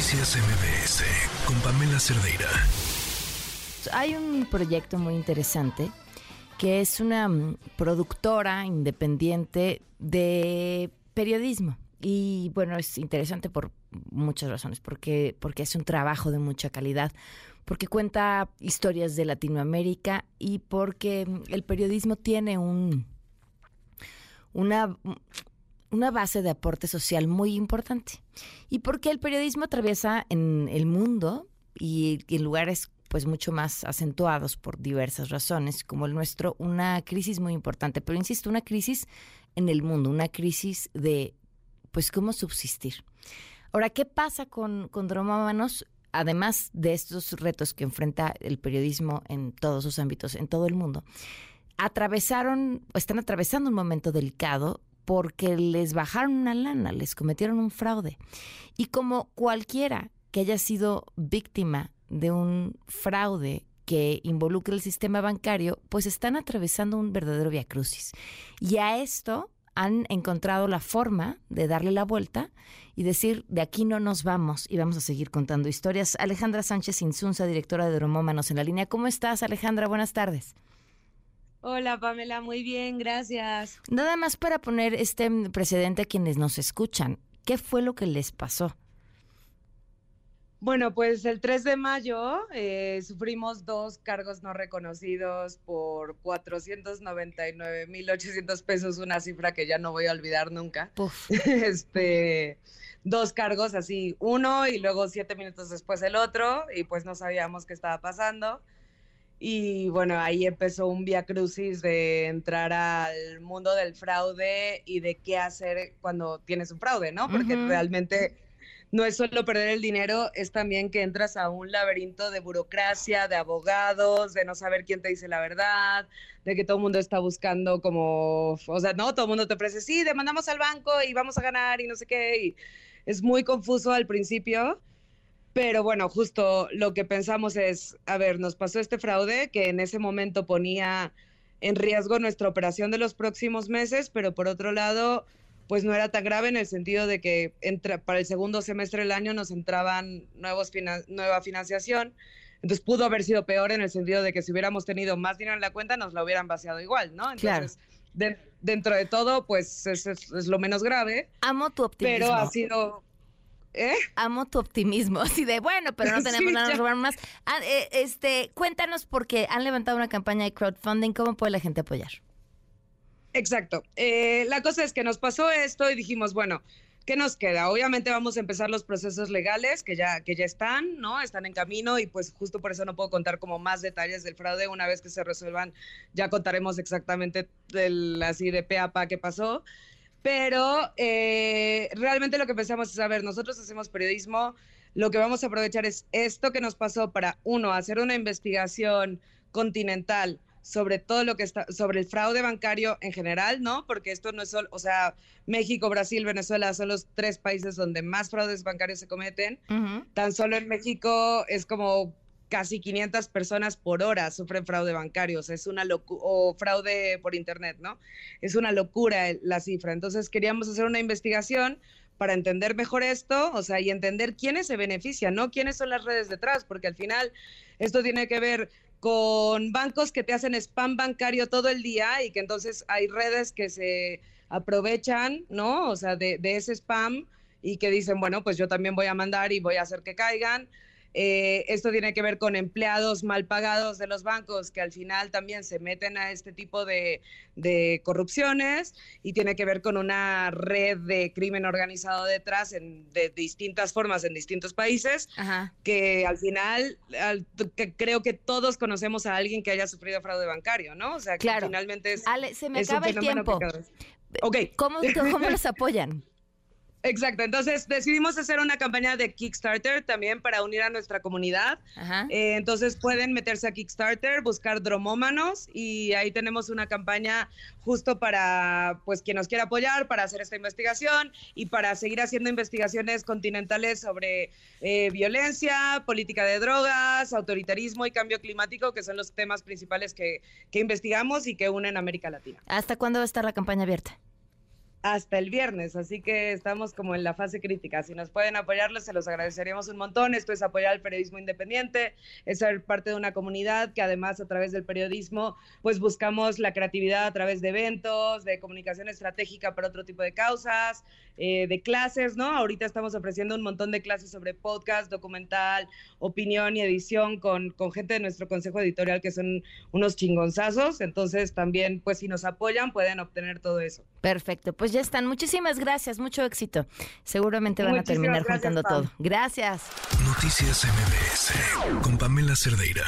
Noticias MBS con Pamela Cerdeira. Hay un proyecto muy interesante que es una mm, productora independiente de periodismo. Y bueno, es interesante por muchas razones, porque, porque es un trabajo de mucha calidad, porque cuenta historias de Latinoamérica y porque mm, el periodismo tiene un, una, una base de aporte social muy importante. Y porque el periodismo atraviesa en el mundo y, en lugares pues mucho más acentuados por diversas razones, como el nuestro, una crisis muy importante. Pero insisto, una crisis en el mundo, una crisis de pues cómo subsistir. Ahora, ¿qué pasa con, con Dromómanos? Además de estos retos que enfrenta el periodismo en todos sus ámbitos, en todo el mundo, atravesaron, están atravesando un momento delicado porque les bajaron una lana, les cometieron un fraude. Y como cualquiera que haya sido víctima de un fraude que involucre el sistema bancario, pues están atravesando un verdadero viacrucis. Y a esto han encontrado la forma de darle la vuelta y decir, de aquí no nos vamos y vamos a seguir contando historias. Alejandra Sánchez Insunza, directora de Dromómanos en la línea. ¿Cómo estás, Alejandra? Buenas tardes. Hola Pamela, muy bien, gracias. Nada más para poner este precedente a quienes nos escuchan, ¿qué fue lo que les pasó? Bueno, pues el 3 de mayo eh, sufrimos dos cargos no reconocidos por 499.800 pesos, una cifra que ya no voy a olvidar nunca. este, dos cargos así, uno y luego siete minutos después el otro, y pues no sabíamos qué estaba pasando. Y bueno, ahí empezó un via crucis de entrar al mundo del fraude y de qué hacer cuando tienes un fraude, ¿no? Porque realmente no es solo perder el dinero, es también que entras a un laberinto de burocracia, de abogados, de no saber quién te dice la verdad, de que todo el mundo está buscando como, o sea, no, todo el mundo te ofrece, sí, demandamos al banco y vamos a ganar y no sé qué. Y es muy confuso al principio pero bueno, justo lo que pensamos es, a ver, nos pasó este fraude que en ese momento ponía en riesgo nuestra operación de los próximos meses, pero por otro lado, pues no era tan grave en el sentido de que para el segundo semestre del año nos entraban nuevos nueva financiación. Entonces pudo haber sido peor en el sentido de que si hubiéramos tenido más dinero en la cuenta nos la hubieran vaciado igual, ¿no? Entonces, dentro de todo, pues es, es, lo menos grave. Amo tu optimismo. Pero ha sido ¿Eh? Amo tu optimismo, así de bueno, pero no tenemos nada robar más. Ah, eh, este, cuéntanos porque han levantado una campaña de crowdfunding, ¿cómo puede la gente apoyar? Exacto. Eh, la cosa es que nos pasó esto y dijimos, bueno, ¿qué nos queda? Obviamente vamos a empezar los procesos legales que ya, que ya están, ¿no? Están en camino y pues justo por eso no puedo contar como más detalles del fraude. Una vez que se resuelvan, ya contaremos exactamente del, así de pe a pa qué pasó. Pero eh, realmente lo que pensamos es, a ver, nosotros hacemos periodismo, lo que vamos a aprovechar es esto que nos pasó para, uno, hacer una investigación continental sobre todo lo que está, sobre el fraude bancario en general, ¿no? Porque esto no es solo, o sea, México, Brasil, Venezuela son los tres países donde más fraudes bancarios se cometen. Tan solo en México es como casi 500 personas por hora sufren fraude bancario, o es una locura, o fraude por internet, ¿no? Es una locura la cifra. Entonces queríamos hacer una investigación para entender mejor esto, o sea, y entender quiénes se benefician, ¿no? ¿Quiénes son las redes detrás? Porque al final esto tiene que ver con bancos que te hacen spam bancario todo el día y que entonces hay redes que se aprovechan, ¿no? O sea, de, de ese spam y que dicen, bueno, pues yo también voy a mandar y voy a hacer que caigan. Eh, esto tiene que ver con empleados mal pagados de los bancos que al final también se meten a este tipo de, corrupciones y tiene que ver con una red de crimen organizado detrás en, de distintas formas en distintos países que al final creo que todos conocemos a alguien que haya sufrido fraude bancario, ¿no? O sea, que finalmente es... Ale, se me acaba el tiempo. ¿Cómo, ¿Cómo los apoyan? Exacto, entonces decidimos hacer una campaña de Kickstarter también para unir a nuestra comunidad. Eh, entonces pueden meterse a Kickstarter, buscar Dromómanos y ahí tenemos una campaña justo para pues quien nos quiera apoyar para hacer esta investigación y para seguir haciendo investigaciones continentales sobre eh, violencia, política de drogas, autoritarismo y cambio climático, que son los temas principales que, que investigamos y que unen América Latina. ¿Hasta cuándo va a estar la campaña abierta? Hasta el viernes, así que estamos como en la fase crítica. Si nos pueden apoyarles, se los agradeceríamos un montón. Esto es apoyar al periodismo independiente, es ser parte de una comunidad que además a través del periodismo, pues buscamos la creatividad a través de eventos, de comunicación estratégica para otro tipo de causas, eh, de clases, ¿no? Ahorita estamos ofreciendo un montón de clases sobre podcast, documental, opinión y edición con, con gente de nuestro consejo editorial que son unos chingonzazos. Entonces también, pues si nos apoyan, pueden obtener todo eso. Perfecto, pues ya están. Muchísimas gracias, mucho éxito. Seguramente van a terminar juntando todo. Gracias. Noticias MBS con Pamela Cerdeira.